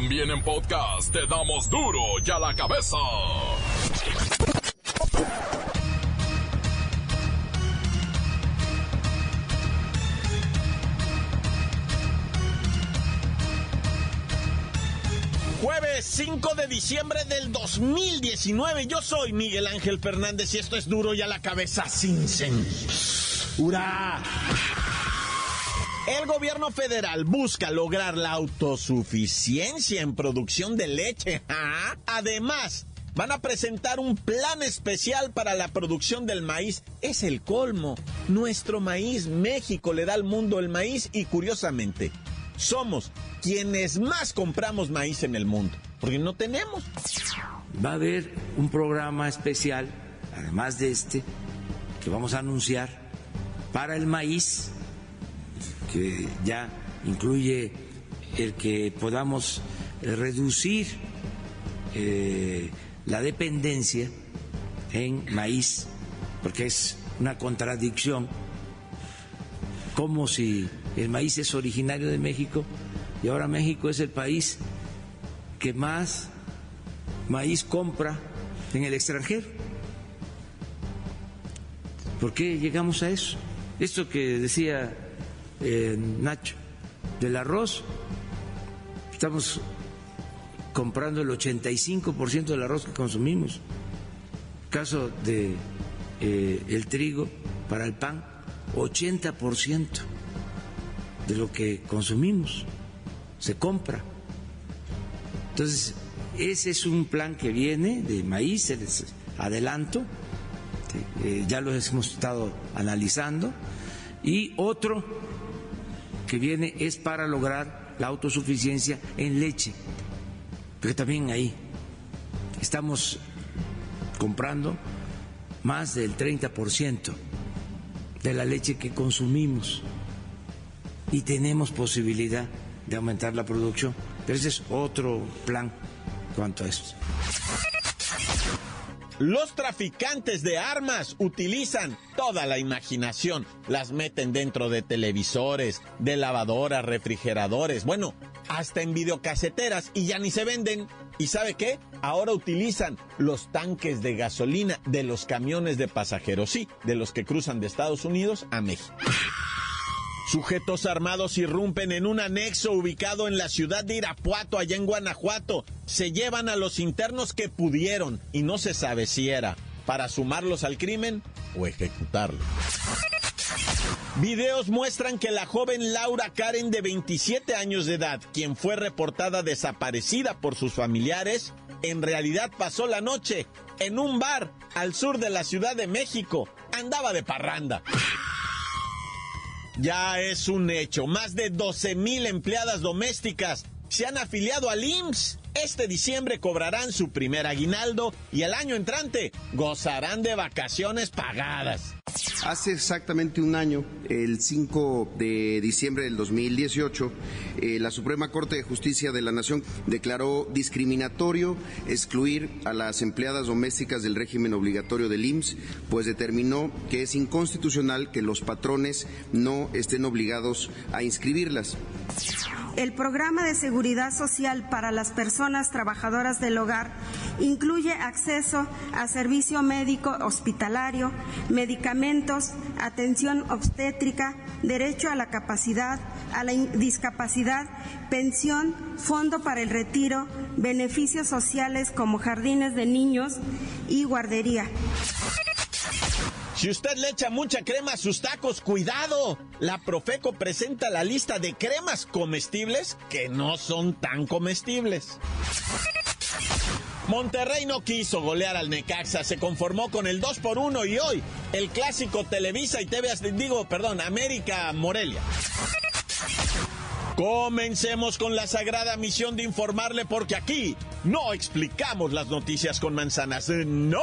También en podcast te damos duro y a la cabeza. Jueves 5 de diciembre del 2019. Yo soy Miguel Ángel Fernández y esto es duro y a la cabeza sin censura. El gobierno federal busca lograr la autosuficiencia en producción de leche. ¿ah? Además, van a presentar un plan especial para la producción del maíz. Es el colmo. Nuestro maíz, México le da al mundo el maíz y curiosamente, somos quienes más compramos maíz en el mundo, porque no tenemos. Va a haber un programa especial, además de este, que vamos a anunciar para el maíz, que ya incluye el que podamos reducir eh, la dependencia en maíz, porque es una contradicción, como si el maíz es originario de México y ahora México es el país que más maíz compra en el extranjero. ¿Por qué llegamos a eso? Esto que decía Nacho, del arroz, estamos comprando el 85% del arroz que consumimos. Caso de eh, el trigo para el pan, 80% de lo que consumimos se compra. Entonces, ese es un plan que viene de maíz, adelanto, eh, ya lo hemos estado analizando, y otro que viene es para lograr la autosuficiencia en leche, porque también ahí estamos comprando más del 30% de la leche que consumimos y tenemos posibilidad de aumentar la producción. Pero ese es otro plan cuanto a esto. Los traficantes de armas utilizan toda la imaginación. Las meten dentro de televisores, de lavadoras, refrigeradores, bueno, hasta en videocaseteras y ya ni se venden. ¿Y sabe qué? Ahora utilizan los tanques de gasolina de los camiones de pasajeros, sí, de los que cruzan de Estados Unidos a México. Sujetos armados irrumpen en un anexo ubicado en la ciudad de Irapuato, allá en Guanajuato. Se llevan a los internos que pudieron y no se sabe si era para sumarlos al crimen o ejecutarlos. Videos muestran que la joven Laura Karen de 27 años de edad, quien fue reportada desaparecida por sus familiares, en realidad pasó la noche en un bar al sur de la Ciudad de México. Andaba de parranda. Ya es un hecho. Más de 12 mil empleadas domésticas se han afiliado al IMSS. Este diciembre cobrarán su primer aguinaldo y el año entrante gozarán de vacaciones pagadas. Hace exactamente un año, el 5 de diciembre del 2018, eh, la Suprema Corte de Justicia de la Nación declaró discriminatorio excluir a las empleadas domésticas del régimen obligatorio del IMSS, pues determinó que es inconstitucional que los patrones no estén obligados a inscribirlas. El programa de seguridad social para las personas trabajadoras del hogar incluye acceso a servicio médico hospitalario, medicamentos, atención obstétrica, derecho a la capacidad, a la discapacidad, pensión, fondo para el retiro, beneficios sociales como jardines de niños y guardería. Si usted le echa mucha crema a sus tacos, cuidado. La Profeco presenta la lista de cremas comestibles que no son tan comestibles. Monterrey no quiso golear al Necaxa, se conformó con el 2 por 1 y hoy el clásico Televisa y TV, digo, perdón, América Morelia. Comencemos con la sagrada misión de informarle porque aquí no explicamos las noticias con manzanas, no.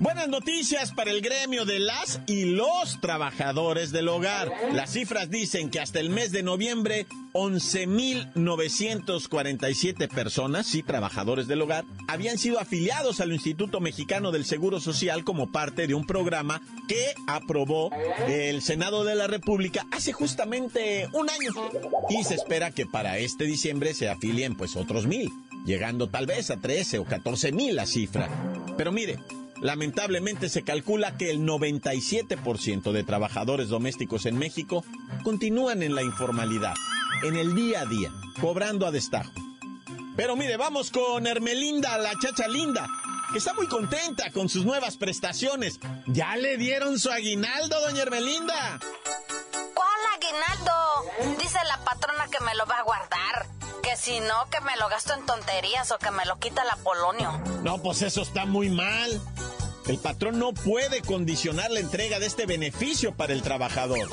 Buenas noticias para el gremio de las y los trabajadores del hogar. Las cifras dicen que hasta el mes de noviembre 11.947 personas, sí, trabajadores del hogar, habían sido afiliados al Instituto Mexicano del Seguro Social como parte de un programa que aprobó el Senado de la República hace justamente un año. Y se espera que para este diciembre se afilien pues otros mil, llegando tal vez a 13 o 14 mil la cifra. Pero mire, Lamentablemente se calcula que el 97% de trabajadores domésticos en México continúan en la informalidad, en el día a día, cobrando a destajo. Pero mire, vamos con Hermelinda, la chacha linda, que está muy contenta con sus nuevas prestaciones. ¿Ya le dieron su aguinaldo, doña Hermelinda? ¿Cuál aguinaldo? Dice la patrona que me lo va a guardar. Que si no, que me lo gasto en tonterías o que me lo quita la Polonio. No, pues eso está muy mal. El patrón no puede condicionar la entrega de este beneficio para el trabajador.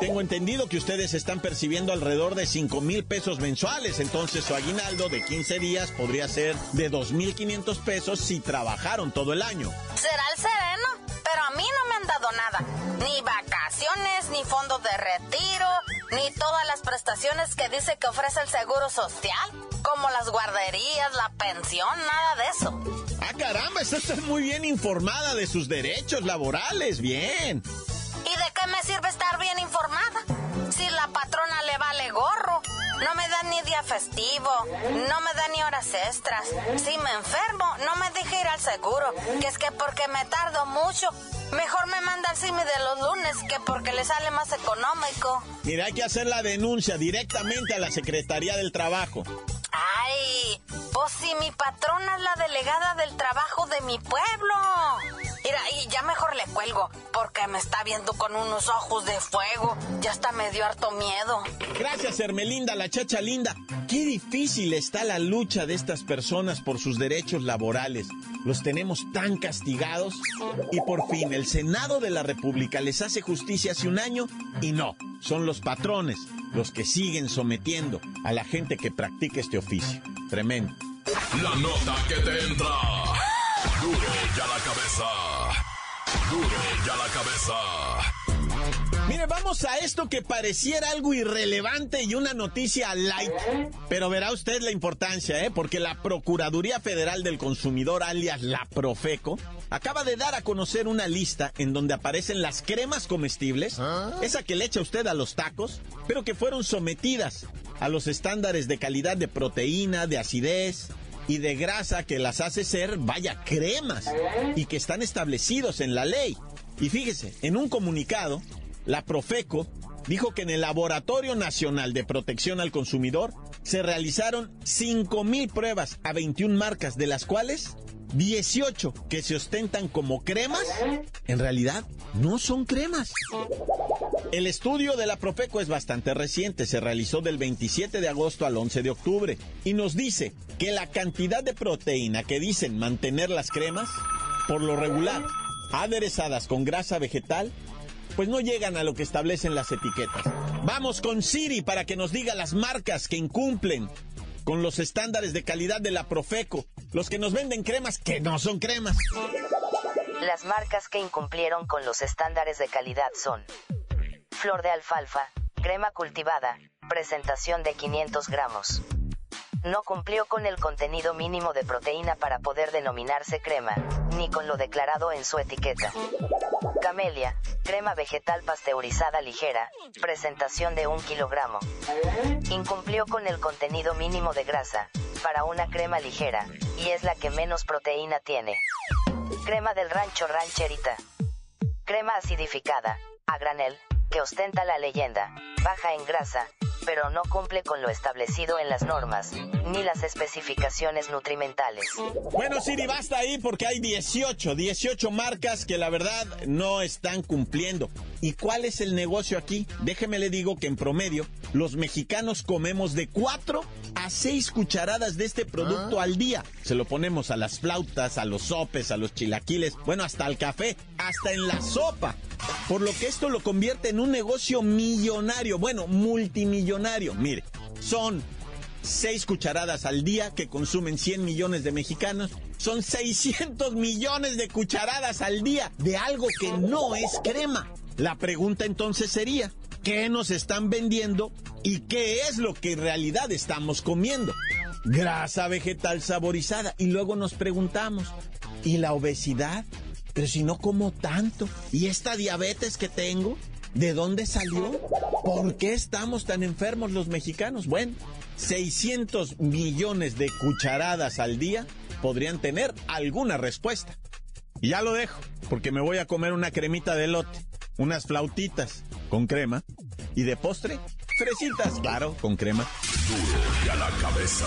Tengo entendido que ustedes están percibiendo alrededor de 5 mil pesos mensuales, entonces su aguinaldo de 15 días podría ser de 2.500 pesos si trabajaron todo el año. ¿Será el sereno? Pero a mí no me han dado nada. Ni vacaciones, ni fondos de retiro, ni todas las prestaciones que dice que ofrece el Seguro Social, como las guarderías, la pensión, nada de eso. Ah, caramba, está muy bien informada de sus derechos laborales, bien. ¿Y de qué me sirve estar bien informada? No me da ni día festivo, no me da ni horas extras. Si me enfermo, no me deja ir al seguro, que es que porque me tardo mucho, mejor me manda al CIMI de los lunes que porque le sale más económico. Mira, hay que hacer la denuncia directamente a la Secretaría del Trabajo. Ay, pues si mi patrona es la delegada del trabajo de mi pueblo. Mira, y ya mejor le cuelgo, porque me está viendo con unos ojos de fuego. Ya está me dio harto miedo. Gracias, Hermelinda, la chacha linda. Qué difícil está la lucha de estas personas por sus derechos laborales. Los tenemos tan castigados. Y por fin, el Senado de la República les hace justicia hace un año y no, son los patrones los que siguen sometiendo a la gente que practica este oficio. Tremendo. La nota que te entra. Duro ya la cabeza. Duro ya la cabeza. Mire, vamos a esto que pareciera algo irrelevante y una noticia light, pero verá usted la importancia, ¿eh? Porque la Procuraduría Federal del Consumidor, alias la Profeco, acaba de dar a conocer una lista en donde aparecen las cremas comestibles, esa que le echa usted a los tacos, pero que fueron sometidas a los estándares de calidad de proteína, de acidez, y de grasa que las hace ser, vaya, cremas y que están establecidos en la ley. Y fíjese, en un comunicado, la Profeco dijo que en el Laboratorio Nacional de Protección al Consumidor se realizaron 5.000 pruebas a 21 marcas, de las cuales 18 que se ostentan como cremas, en realidad no son cremas. El estudio de la Profeco es bastante reciente, se realizó del 27 de agosto al 11 de octubre y nos dice que la cantidad de proteína que dicen mantener las cremas, por lo regular, aderezadas con grasa vegetal, pues no llegan a lo que establecen las etiquetas. Vamos con Siri para que nos diga las marcas que incumplen con los estándares de calidad de la Profeco, los que nos venden cremas que no son cremas. Las marcas que incumplieron con los estándares de calidad son Flor de alfalfa, crema cultivada, presentación de 500 gramos. No cumplió con el contenido mínimo de proteína para poder denominarse crema, ni con lo declarado en su etiqueta. Camelia, crema vegetal pasteurizada ligera, presentación de 1 kilogramo. Incumplió con el contenido mínimo de grasa, para una crema ligera, y es la que menos proteína tiene. Crema del rancho rancherita. Crema acidificada, a granel, que ostenta la leyenda, baja en grasa, pero no cumple con lo establecido en las normas, ni las especificaciones nutrimentales. Bueno, Siri, basta ahí porque hay 18, 18 marcas que la verdad no están cumpliendo. ¿Y cuál es el negocio aquí? Déjeme le digo que en promedio los mexicanos comemos de 4 a 6 cucharadas de este producto al día. Se lo ponemos a las flautas, a los sopes, a los chilaquiles, bueno, hasta al café, hasta en la sopa. Por lo que esto lo convierte en un negocio millonario, bueno, multimillonario. Mire, son seis cucharadas al día que consumen 100 millones de mexicanos. Son 600 millones de cucharadas al día de algo que no es crema. La pregunta entonces sería, ¿qué nos están vendiendo y qué es lo que en realidad estamos comiendo? Grasa vegetal saborizada. Y luego nos preguntamos, ¿y la obesidad? Pero si no como tanto. ¿Y esta diabetes que tengo? ¿De dónde salió? ¿Por qué estamos tan enfermos los mexicanos? Bueno, 600 millones de cucharadas al día podrían tener alguna respuesta. Y ya lo dejo, porque me voy a comer una cremita de lote, unas flautitas con crema y de postre, fresitas, claro, con crema. Duro y a la cabeza.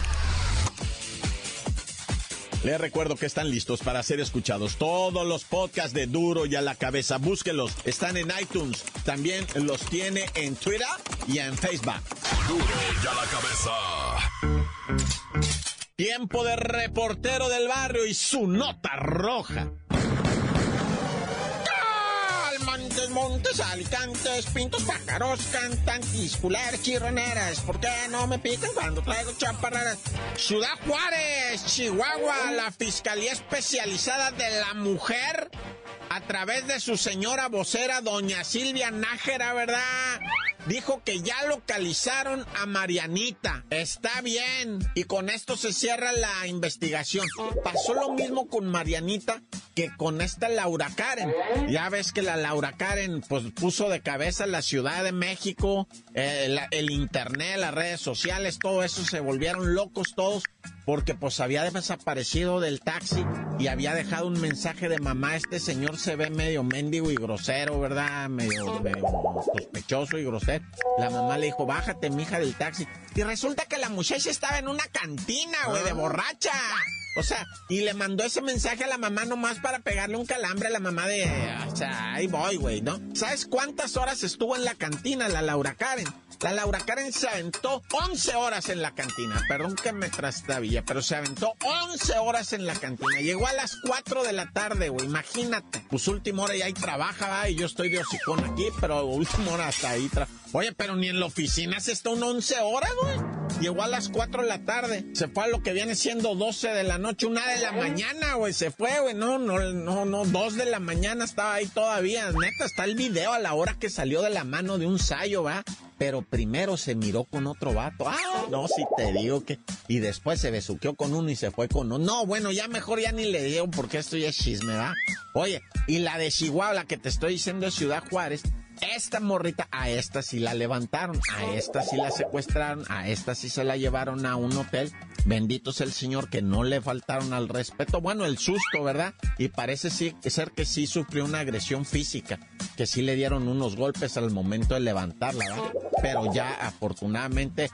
Les recuerdo que están listos para ser escuchados todos los podcasts de Duro y a la cabeza. Búsquelos, están en iTunes, también los tiene en Twitter y en Facebook. Duro y a la cabeza. Tiempo de reportero del barrio y su nota roja. Montes, alicantes, pintos, pájaros, cantantes, culeras, chirroneras. ¿Por qué no me pican cuando traigo chaparreras? Ciudad Juárez, Chihuahua, la Fiscalía Especializada de la Mujer, a través de su señora vocera, doña Silvia Nájera, ¿verdad? Dijo que ya localizaron a Marianita. Está bien. Y con esto se cierra la investigación. Pasó lo mismo con Marianita que con esta Laura Karen. Ya ves que la Laura Karen pues puso de cabeza la Ciudad de México, eh, la- el internet, las redes sociales, todo eso se volvieron locos todos porque pues había desaparecido del taxi y había dejado un mensaje de mamá. Este señor se ve medio mendigo y grosero, ¿verdad? Medio, medio sospechoso y grosero. La mamá le dijo, bájate, mija, del taxi. Y resulta que la muchacha estaba en una cantina, güey, de borracha. O sea, y le mandó ese mensaje a la mamá nomás para pegarle un calambre a la mamá de... O sea, ahí voy, güey, ¿no? ¿Sabes cuántas horas estuvo en la cantina la Laura Karen? La Laura Karen se aventó 11 horas en la cantina. Perdón que me trastabilla, pero se aventó 11 horas en la cantina. Llegó a las 4 de la tarde, güey, imagínate. Pues última hora ya ahí trabaja, va, y yo estoy de hocicón aquí, pero última hora hasta ahí Oye, pero ni en la oficina se está un 11 horas, güey. Llegó a las 4 de la tarde. Se fue a lo que viene siendo 12 de la noche, una de la mañana, güey. Se fue, güey. No, no, no, no. 2 de la mañana estaba ahí todavía. Neta, está el video a la hora que salió de la mano de un sayo, ¿va? Pero primero se miró con otro vato. Ah, no, si te digo que. Y después se besuqueó con uno y se fue con uno. No, bueno, ya mejor ya ni le digo porque esto ya es chisme, ¿va? Oye, y la de Chihuahua, la que te estoy diciendo de Ciudad Juárez, esta morrita, a esta sí la levantaron, a esta sí la secuestraron, a esta sí se la llevaron a un hotel. Bendito sea el Señor que no le faltaron al respeto. Bueno, el susto, ¿verdad? Y parece sí, ser que sí sufrió una agresión física, que sí le dieron unos golpes al momento de levantarla, ¿verdad? Pero ya afortunadamente,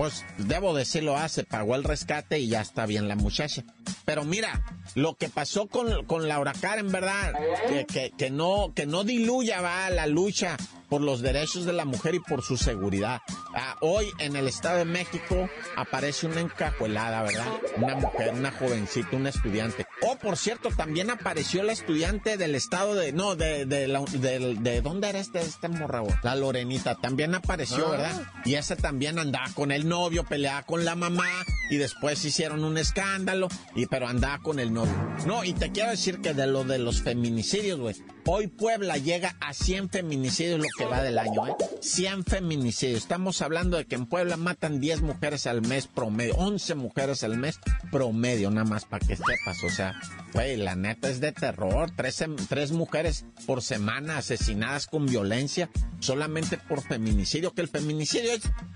pues debo decirlo, se pagó el rescate y ya está bien la muchacha. Pero mira, lo que pasó con, con Laura Karen, ¿verdad? Que, que, que no, que no diluya, va, la lucha por los derechos de la mujer y por su seguridad. Ah, hoy en el Estado de México aparece una encajuelada, ¿verdad? Una mujer, una jovencita, una estudiante. Oh, por cierto, también apareció la estudiante del estado de, no, de, de, la- de, de ¿dónde era este, este morra, güey? La Lorenita, también apareció, ¿verdad? Y esa también andaba con el novio, peleaba con la mamá y después hicieron un escándalo, y pero andaba con el novio. No, y te quiero decir que de lo de los feminicidios, güey. Hoy Puebla llega a 100 feminicidios lo que va del año, ¿eh? 100 feminicidios. Estamos hablando de que en Puebla matan 10 mujeres al mes promedio, 11 mujeres al mes promedio, nada más para que sepas. O sea, güey, la neta es de terror. Tres, tres mujeres por semana asesinadas con violencia solamente por feminicidio. Que el feminicidio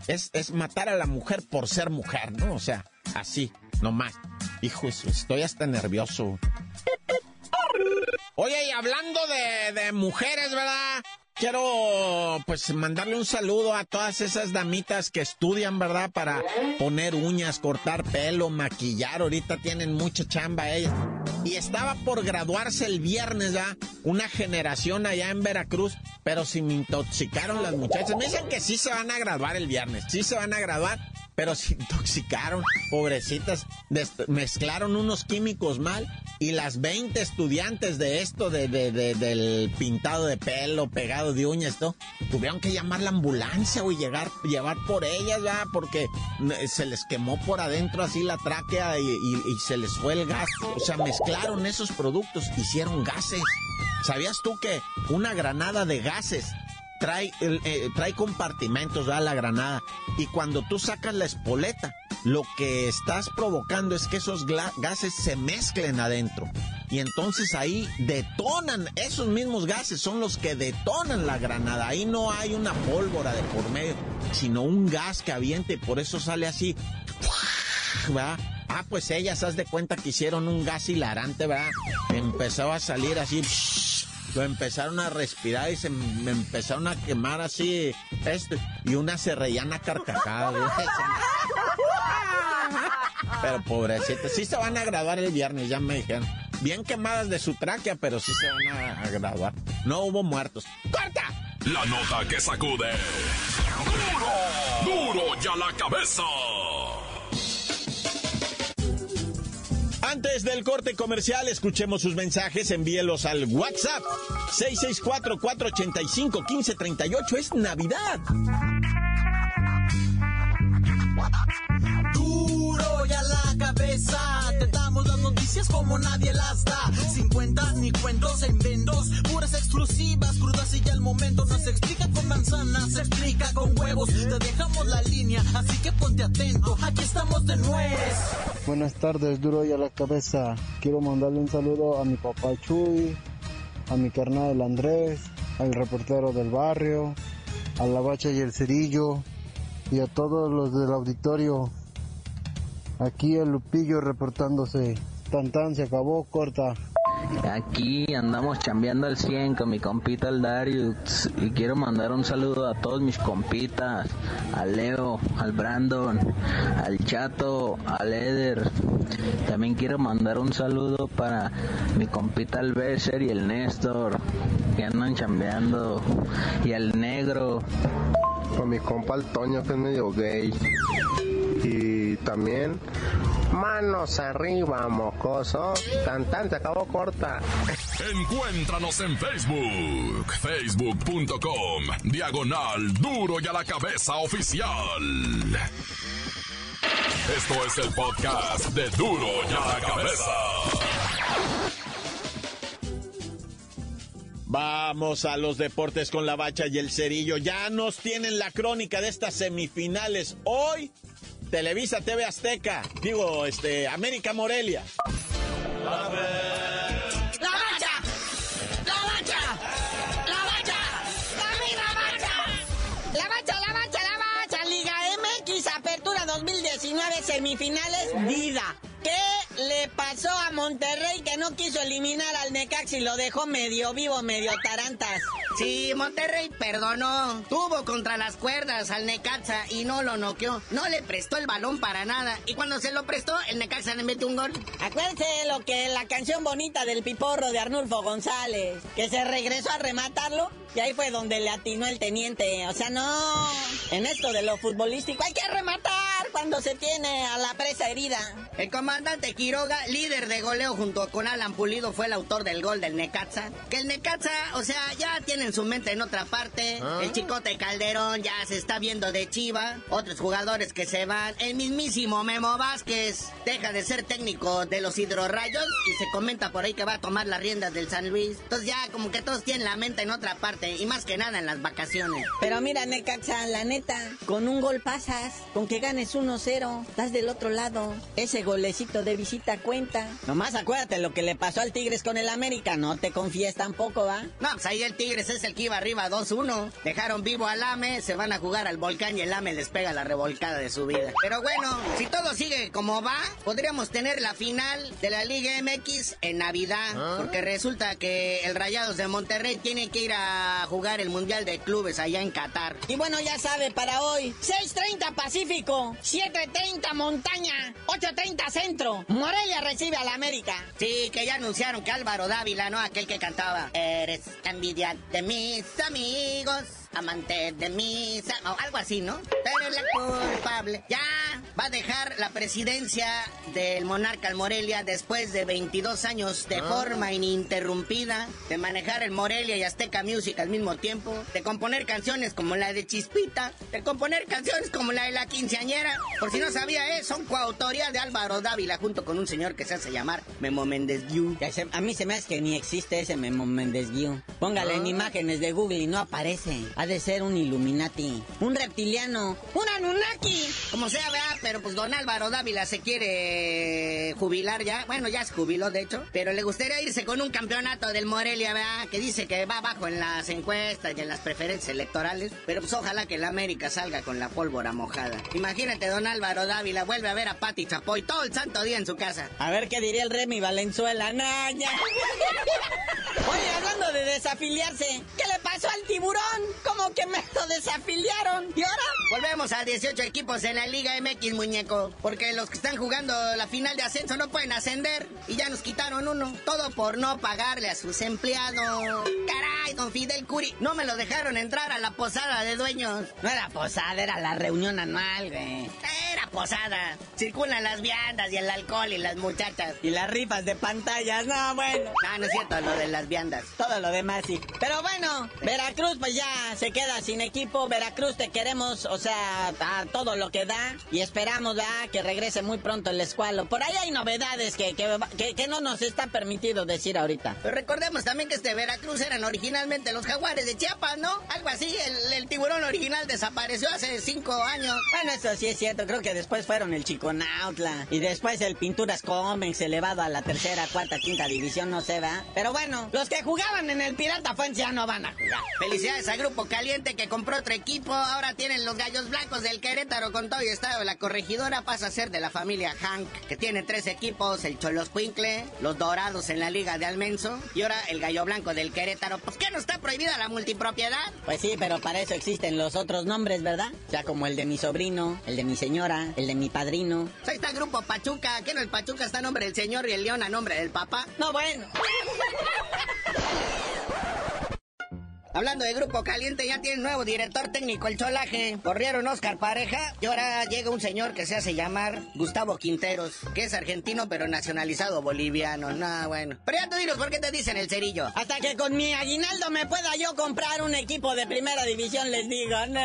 es, es, matar a la mujer por ser mujer, ¿no? O sea, así, nomás. Hijo, estoy hasta nervioso. Oye, y hablando de, de mujeres, ¿verdad? quiero pues mandarle un saludo a todas esas damitas que estudian, ¿verdad? Para poner uñas, cortar pelo, maquillar. Ahorita tienen mucha chamba ellas. Y estaba por graduarse el viernes, ¿ya? Una generación allá en Veracruz, pero si me intoxicaron las muchachas. Me dicen que sí se van a graduar el viernes, sí se van a graduar, pero se intoxicaron, pobrecitas, mezclaron unos químicos mal y las 20 estudiantes de esto, de, del pintado de pelo, pegado de uñas, tuvieron que llamar la ambulancia o llegar, llevar por ellas, ya, porque se les quemó por adentro así la tráquea y, y se les fue el gas. O sea, mezclaron esos productos, hicieron gases. ¿Sabías tú que una granada de gases trae, eh, trae compartimentos, da la granada. Y cuando tú sacas la espoleta, lo que estás provocando es que esos gases se mezclen adentro. Y entonces ahí detonan, esos mismos gases son los que detonan la granada. Ahí no hay una pólvora de por medio, sino un gas que aviente, por eso sale así. Ah, pues ellas, haz de cuenta que hicieron un gas hilarante, ¿verdad? Empezó a salir así lo empezaron a respirar y se me empezaron a quemar así esto y una se reían a carcajadas. Pero pobrecita, sí se van a graduar el viernes, ya me dijeron. Bien quemadas de su tráquea, pero sí se van a, a graduar. No hubo muertos. ¡Corta! La nota que sacude. ¡Duro! ¡Duro ya la cabeza! Antes del corte comercial, escuchemos sus mensajes, envíelos al WhatsApp 664-485-1538. Es Navidad. Duro ya la cabeza, te damos las noticias como nadie las da. Sin cuentas ni cuentos en vendos, puras exclusivas, crudas y ya el momento no se explica con manzanas, se explica con huevos. Te dejamos la línea, así que ponte atento, aquí estamos de nuez. Buenas tardes, duro y a la cabeza. Quiero mandarle un saludo a mi papá Chuy, a mi carnal Andrés, al reportero del barrio, a la bacha y el cerillo y a todos los del auditorio. Aquí el Lupillo reportándose. Tan tan se acabó, corta. Aquí andamos chambeando al 100 con mi compita el Darius y quiero mandar un saludo a todos mis compitas, al Leo, al Brandon, al Chato, al Eder. También quiero mandar un saludo para mi compita el Besser y el Néstor que andan chambeando y al Negro. Con mi compa el Toño que es medio gay. Y también Manos arriba, mocoso. Cantante, acabó corta. Encuéntranos en Facebook. Facebook.com. Diagonal Duro y a la cabeza oficial. Esto es el podcast de Duro y a la cabeza. Vamos a los deportes con la bacha y el cerillo. Ya nos tienen la crónica de estas semifinales. Hoy Televisa, TV Azteca, digo, este, América Morelia. ¡La bacha! ¡La bacha! ¡La bacha! ¡La bacha! ¡La bacha! ¡La bacha, la bacha! Liga MX, Apertura 2019, semifinales, vida. ¿Qué le pasó a Monterrey que no quiso eliminar al Necax y lo dejó medio vivo, medio tarantas? Sí, Monterrey perdonó. Tuvo contra las cuerdas al Necaxa y no lo noqueó. No le prestó el balón para nada. Y cuando se lo prestó, el Necaxa le metió un gol. Acuérdense lo que la canción bonita del piporro de Arnulfo González, que se regresó a rematarlo y ahí fue donde le atinó el teniente. O sea, no. En esto de lo futbolístico hay que rematar cuando se tiene a la presa herida. El comandante Quiroga, líder de goleo junto con Alan Pulido, fue el autor del gol del Necaxa. Que el Necaxa, o sea, ya tiene en su mente en otra parte. Ah. El chicote Calderón ya se está viendo de chiva. Otros jugadores que se van. El mismísimo Memo Vázquez deja de ser técnico de los hidrorrayos y se comenta por ahí que va a tomar las riendas del San Luis. Entonces ya como que todos tienen la mente en otra parte y más que nada en las vacaciones. Pero mira, Necaxa, la neta, con un gol pasas, con que ganes 1-0, estás del otro lado. Ese golecito de visita cuenta. Nomás acuérdate lo que le pasó al Tigres con el América no te confíes tampoco, ¿va? No, pues ahí el Tigres es el que iba arriba 2-1. Dejaron vivo al AME, se van a jugar al volcán y el AME les pega la revolcada de su vida. Pero bueno, si todo sigue como va, podríamos tener la final de la Liga MX en Navidad. Porque resulta que el Rayados de Monterrey tiene que ir a jugar el Mundial de Clubes allá en Qatar. Y bueno, ya sabe, para hoy, 6.30 Pacífico, 7.30 Montaña, 8.30 Centro. Morelia recibe a la América. Sí, que ya anunciaron que Álvaro Dávila, ¿no? Aquel que cantaba. Eres envidia de mis amigos amante de misa, o algo así, ¿no? Pero la culpable. Ya va a dejar la presidencia del monarca al Morelia después de 22 años de forma ininterrumpida, de manejar el Morelia y Azteca Music al mismo tiempo, de componer canciones como la de Chispita, de componer canciones como la de la quinceañera. Por si no sabía, ¿eh? son coautoría de Álvaro Dávila junto con un señor que se hace llamar Memo Méndez Guiú. A mí se me hace que ni existe ese Memo Méndez Guiú. Póngale en imágenes de Google y no aparece. Ha de ser un Illuminati, un reptiliano, un Anunnaki. Como sea, vea, pero pues don Álvaro Dávila se quiere jubilar ya. Bueno, ya se jubiló, de hecho. Pero le gustaría irse con un campeonato del Morelia, vea, que dice que va abajo en las encuestas y en las preferencias electorales. Pero pues ojalá que la América salga con la pólvora mojada. Imagínate, don Álvaro Dávila vuelve a ver a Pati Chapoy todo el santo día en su casa. A ver qué diría el Remy Valenzuela. Naña. Oye, hablando de desafiliarse, ¿qué le pasó al tiburón? ¿Cómo que me lo desafiliaron? ¿Y ahora? Volvemos a 18 equipos en la Liga MX, muñeco. Porque los que están jugando la final de ascenso no pueden ascender. Y ya nos quitaron uno. Todo por no pagarle a sus empleados. Caray, don Fidel Curi. No me lo dejaron entrar a la posada de dueños. No era posada, era la reunión anual, güey. Era posada. Circulan las viandas y el alcohol y las muchachas. Y las rifas de pantallas. No, bueno. No, no es cierto lo de las viandas. Todo lo demás sí. Pero bueno, Veracruz pues ya se queda sin equipo. Veracruz te queremos, o sea, a todo lo que da. Y esperamos, ¿verdad? Que regrese muy pronto el escualo. Por ahí hay novedades que, que, que, no nos está permitido decir ahorita. Pero recordemos también que este Veracruz eran originalmente los jaguares de Chiapas, ¿no? Algo así. El, el tiburón original desapareció hace cinco años. Bueno, eso sí es cierto. Creo que después fueron el Chiconautla. Y después el Pinturas Comex elevado a la tercera, cuarta, quinta división, no sé, ¿va? Pero bueno, los que jugaban en el Pirata Fuentes ya no van a jugar. Felicidades a Grupo Caliente que compró otro equipo. Ahora tienen los gallos blancos del Querétaro con todo y estado. La corregidora pasa a ser de la familia Hank, que tiene tres equipos: el Cholos Quincle, los Dorados en la Liga de Almenso y ahora el gallo blanco del Querétaro. ¿Pues qué no está prohibida la multipropiedad? Pues sí, pero para eso existen los otros nombres, ¿verdad? Ya como el de mi sobrino, el de mi señora, el de mi padrino. Pues ahí está el Grupo Pachuca. ¿Qué no el Pachuca está a nombre del señor y el León a nombre del papá? No, bueno. Hablando de Grupo Caliente, ya tiene nuevo director técnico el Cholaje. Corrieron Oscar Pareja y ahora llega un señor que se hace llamar Gustavo Quinteros, que es argentino pero nacionalizado boliviano. No, bueno. Pero ya tú dinos por qué te dicen el cerillo. Hasta que con mi aguinaldo me pueda yo comprar un equipo de primera división, les digo. No.